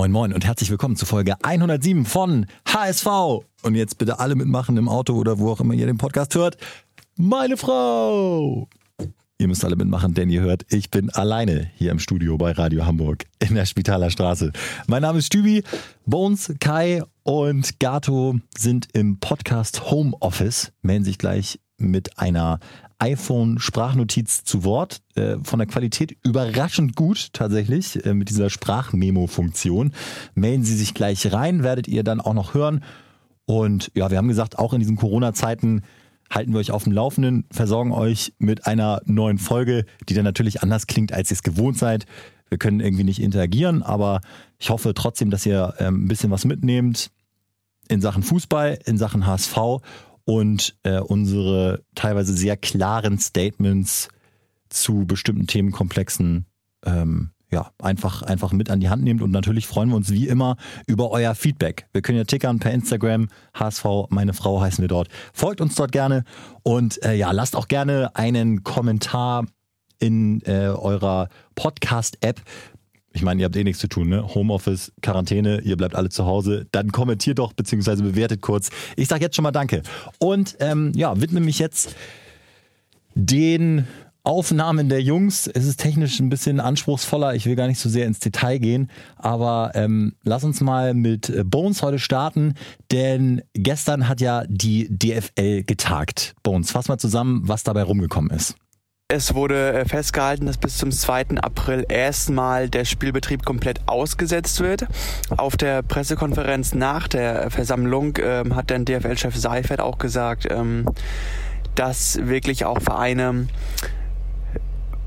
Moin Moin und herzlich willkommen zu Folge 107 von HSV. Und jetzt bitte alle mitmachen im Auto oder wo auch immer ihr den Podcast hört. Meine Frau! Ihr müsst alle mitmachen, denn ihr hört, ich bin alleine hier im Studio bei Radio Hamburg in der Spitaler Straße. Mein Name ist Stübi, Bones, Kai und Gato sind im Podcast Homeoffice, melden sich gleich mit einer iPhone-Sprachnotiz zu Wort. Äh, von der Qualität überraschend gut tatsächlich äh, mit dieser Sprachmemo-Funktion. Melden Sie sich gleich rein, werdet ihr dann auch noch hören. Und ja, wir haben gesagt, auch in diesen Corona-Zeiten halten wir euch auf dem Laufenden, versorgen euch mit einer neuen Folge, die dann natürlich anders klingt, als ihr es gewohnt seid. Wir können irgendwie nicht interagieren, aber ich hoffe trotzdem, dass ihr ähm, ein bisschen was mitnehmt in Sachen Fußball, in Sachen HSV und äh, unsere teilweise sehr klaren Statements zu bestimmten Themenkomplexen ähm, ja, einfach, einfach mit an die Hand nehmt. Und natürlich freuen wir uns wie immer über euer Feedback. Wir können ja tickern per Instagram, HSV, meine Frau heißen wir dort. Folgt uns dort gerne und äh, ja, lasst auch gerne einen Kommentar in äh, eurer Podcast-App ich meine, ihr habt eh nichts zu tun, ne? Homeoffice, Quarantäne, ihr bleibt alle zu Hause. Dann kommentiert doch, beziehungsweise bewertet kurz. Ich sage jetzt schon mal Danke. Und ähm, ja, widme mich jetzt den Aufnahmen der Jungs. Es ist technisch ein bisschen anspruchsvoller. Ich will gar nicht so sehr ins Detail gehen. Aber ähm, lass uns mal mit Bones heute starten. Denn gestern hat ja die DFL getagt. Bones, fass mal zusammen, was dabei rumgekommen ist. Es wurde äh, festgehalten, dass bis zum 2. April erstmal der Spielbetrieb komplett ausgesetzt wird. Auf der Pressekonferenz nach der Versammlung ähm, hat dann DFL-Chef Seifert auch gesagt, ähm, dass wirklich auch Vereine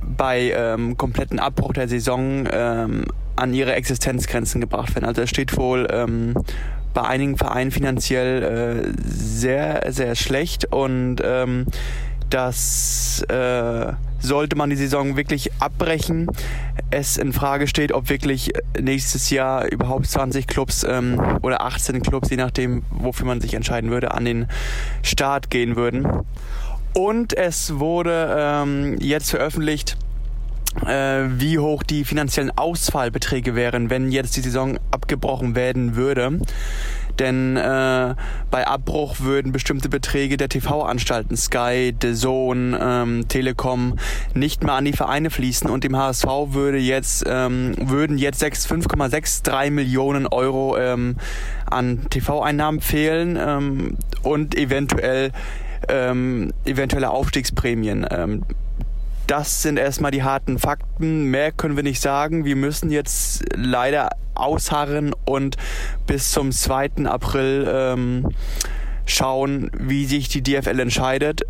bei ähm, kompletten Abbruch der Saison ähm, an ihre Existenzgrenzen gebracht werden. Also es steht wohl ähm, bei einigen Vereinen finanziell äh, sehr, sehr schlecht und ähm, dass äh, sollte man die Saison wirklich abbrechen, es in Frage steht, ob wirklich nächstes Jahr überhaupt 20 Clubs ähm, oder 18 Clubs, je nachdem, wofür man sich entscheiden würde, an den Start gehen würden. Und es wurde ähm, jetzt veröffentlicht, äh, wie hoch die finanziellen Ausfallbeträge wären, wenn jetzt die Saison abgebrochen werden würde denn äh, bei Abbruch würden bestimmte Beträge der TV-Anstalten Sky, The Zone, ähm, Telekom nicht mehr an die Vereine fließen und dem HSV würde jetzt ähm, würden jetzt 5,63 Millionen Euro ähm, an TV-Einnahmen fehlen ähm, und eventuell ähm, eventuelle Aufstiegsprämien. Ähm, das sind erstmal die harten Fakten. Mehr können wir nicht sagen. Wir müssen jetzt leider ausharren und bis zum 2. April ähm, schauen, wie sich die DFL entscheidet.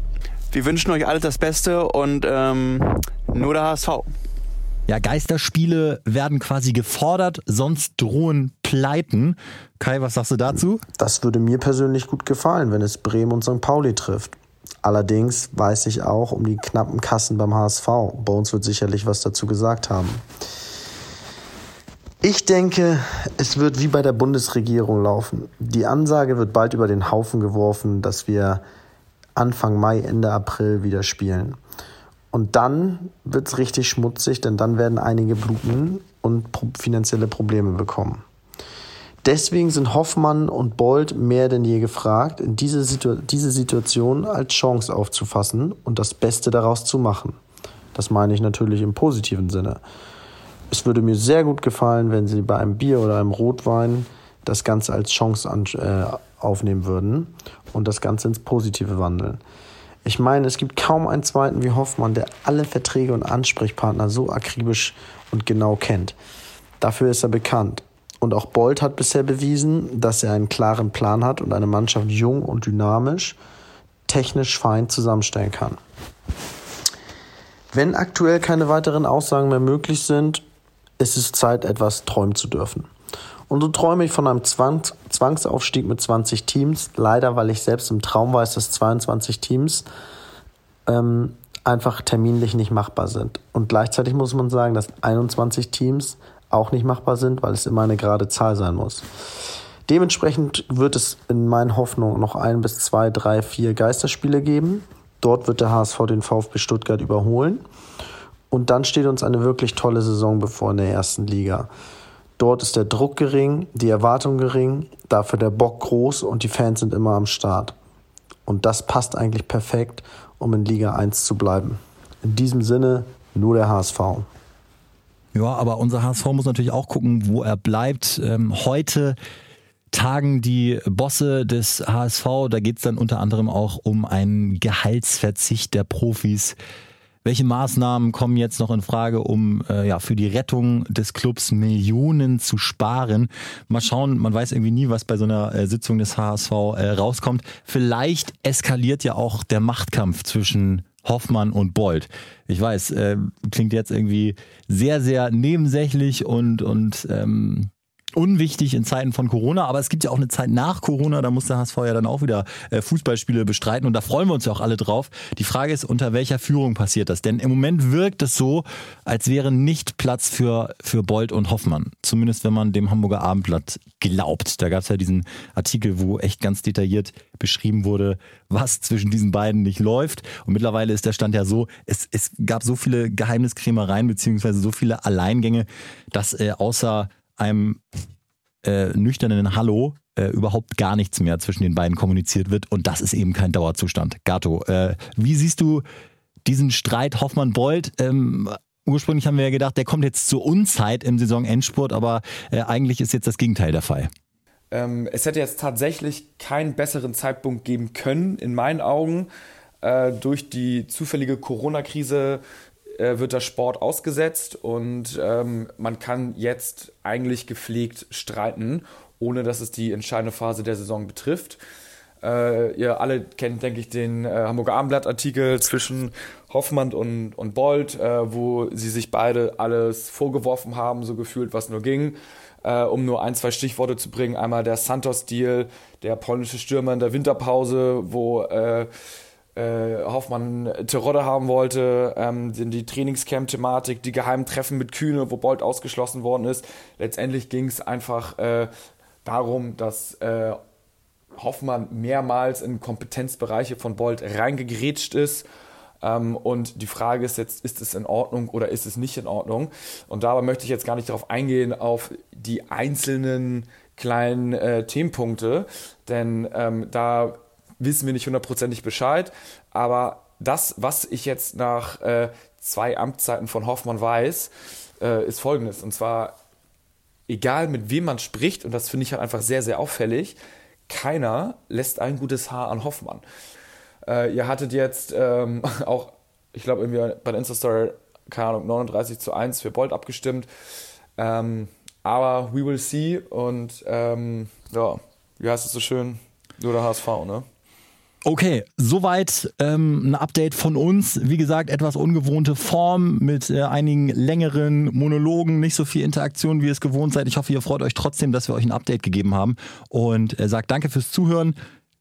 Wir wünschen euch alles das Beste und ähm, nur der HSV. Ja, Geisterspiele werden quasi gefordert, sonst drohen Pleiten. Kai, was sagst du dazu? Das würde mir persönlich gut gefallen, wenn es Bremen und St. Pauli trifft. Allerdings weiß ich auch um die knappen Kassen beim HSV. Bones wird sicherlich was dazu gesagt haben. Ich denke, es wird wie bei der Bundesregierung laufen. Die Ansage wird bald über den Haufen geworfen, dass wir Anfang Mai, Ende April wieder spielen. Und dann wird es richtig schmutzig, denn dann werden einige bluten und finanzielle Probleme bekommen. Deswegen sind Hoffmann und Bold mehr denn je gefragt, diese, Situ diese Situation als Chance aufzufassen und das Beste daraus zu machen. Das meine ich natürlich im positiven Sinne. Es würde mir sehr gut gefallen, wenn Sie bei einem Bier oder einem Rotwein das Ganze als Chance an, äh, aufnehmen würden und das Ganze ins Positive wandeln. Ich meine, es gibt kaum einen zweiten wie Hoffmann, der alle Verträge und Ansprechpartner so akribisch und genau kennt. Dafür ist er bekannt. Und auch Bolt hat bisher bewiesen, dass er einen klaren Plan hat und eine Mannschaft jung und dynamisch, technisch fein zusammenstellen kann. Wenn aktuell keine weiteren Aussagen mehr möglich sind, ist es Zeit, etwas träumen zu dürfen. Und so träume ich von einem Zwangs Zwangsaufstieg mit 20 Teams. Leider, weil ich selbst im Traum weiß, dass 22 Teams ähm, einfach terminlich nicht machbar sind. Und gleichzeitig muss man sagen, dass 21 Teams auch nicht machbar sind, weil es immer eine gerade Zahl sein muss. Dementsprechend wird es in meinen Hoffnungen noch ein bis zwei, drei, vier Geisterspiele geben. Dort wird der HSV den VfB Stuttgart überholen. Und dann steht uns eine wirklich tolle Saison bevor in der ersten Liga. Dort ist der Druck gering, die Erwartung gering, dafür der Bock groß und die Fans sind immer am Start. Und das passt eigentlich perfekt, um in Liga 1 zu bleiben. In diesem Sinne nur der HSV. Ja, aber unser HSV muss natürlich auch gucken, wo er bleibt. Ähm, heute tagen die Bosse des HSV. Da geht es dann unter anderem auch um einen Gehaltsverzicht der Profis. Welche Maßnahmen kommen jetzt noch in Frage, um äh, ja für die Rettung des Clubs Millionen zu sparen? Mal schauen, man weiß irgendwie nie, was bei so einer äh, Sitzung des HSV äh, rauskommt. Vielleicht eskaliert ja auch der Machtkampf zwischen Hoffmann und Bold. Ich weiß, äh, klingt jetzt irgendwie sehr, sehr nebensächlich und, und ähm, unwichtig in Zeiten von Corona, aber es gibt ja auch eine Zeit nach Corona, da muss der HSV ja dann auch wieder äh, Fußballspiele bestreiten und da freuen wir uns ja auch alle drauf. Die Frage ist, unter welcher Führung passiert das? Denn im Moment wirkt es so, als wäre nicht Platz für, für Bold und Hoffmann. Zumindest wenn man dem Hamburger Abendblatt glaubt. Da gab es ja diesen Artikel, wo echt ganz detailliert beschrieben wurde, was zwischen diesen beiden nicht läuft. Und mittlerweile ist der Stand ja so, es, es gab so viele Geheimniskrämereien beziehungsweise so viele Alleingänge, dass äh, außer einem äh, nüchternen Hallo äh, überhaupt gar nichts mehr zwischen den beiden kommuniziert wird. Und das ist eben kein Dauerzustand. Gato, äh, wie siehst du diesen Streit Hoffmann-Bold? Ähm, ursprünglich haben wir ja gedacht, der kommt jetzt zur Unzeit im Saisonendspurt, aber äh, eigentlich ist jetzt das Gegenteil der Fall. Ähm, es hätte jetzt tatsächlich keinen besseren Zeitpunkt geben können, in meinen Augen. Äh, durch die zufällige Corona-Krise äh, wird der Sport ausgesetzt und ähm, man kann jetzt eigentlich gepflegt streiten, ohne dass es die entscheidende Phase der Saison betrifft. Äh, ihr alle kennt, denke ich, den äh, Hamburger Abendblatt-Artikel zwischen Hoffmann und, und Bold, äh, wo sie sich beide alles vorgeworfen haben, so gefühlt, was nur ging. Äh, um nur ein, zwei Stichworte zu bringen. Einmal der Santos-Deal, der polnische Stürmer in der Winterpause, wo äh, äh, Hoffmann Terodde haben wollte, ähm, die Trainingscamp-Thematik, die geheimen Treffen mit Kühne, wo Bolt ausgeschlossen worden ist. Letztendlich ging es einfach äh, darum, dass äh, Hoffmann mehrmals in Kompetenzbereiche von Bolt reingegrätscht ist. Ähm, und die Frage ist jetzt, ist es in Ordnung oder ist es nicht in Ordnung? Und dabei möchte ich jetzt gar nicht darauf eingehen, auf die einzelnen kleinen äh, Themenpunkte, denn ähm, da wissen wir nicht hundertprozentig Bescheid. Aber das, was ich jetzt nach äh, zwei Amtszeiten von Hoffmann weiß, äh, ist folgendes. Und zwar, egal mit wem man spricht, und das finde ich halt einfach sehr, sehr auffällig, keiner lässt ein gutes Haar an Hoffmann. Äh, ihr hattet jetzt ähm, auch, ich glaube, irgendwie bei der Insta-Story, keine Ahnung, 39 zu 1 für Bolt abgestimmt. Ähm, aber we will see und ähm, ja, wie heißt es so schön? Nur der HSV, ne? Okay, soweit ähm, ein Update von uns. Wie gesagt, etwas ungewohnte Form mit äh, einigen längeren Monologen, nicht so viel Interaktion, wie ihr es gewohnt seid. Ich hoffe, ihr freut euch trotzdem, dass wir euch ein Update gegeben haben und äh, sagt danke fürs Zuhören.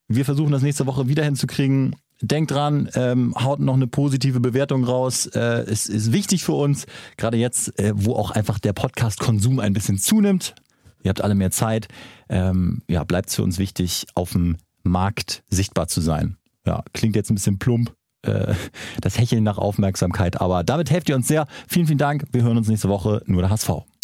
Wir versuchen das nächste Woche wieder hinzukriegen. Denkt dran, ähm, haut noch eine positive Bewertung raus. Äh, es ist wichtig für uns, gerade jetzt, äh, wo auch einfach der Podcast-Konsum ein bisschen zunimmt. Ihr habt alle mehr Zeit. Ähm, ja, bleibt für uns wichtig, auf dem Markt sichtbar zu sein. Ja, klingt jetzt ein bisschen plump, äh, das Hecheln nach Aufmerksamkeit, aber damit helft ihr uns sehr. Vielen, vielen Dank. Wir hören uns nächste Woche. Nur der HSV.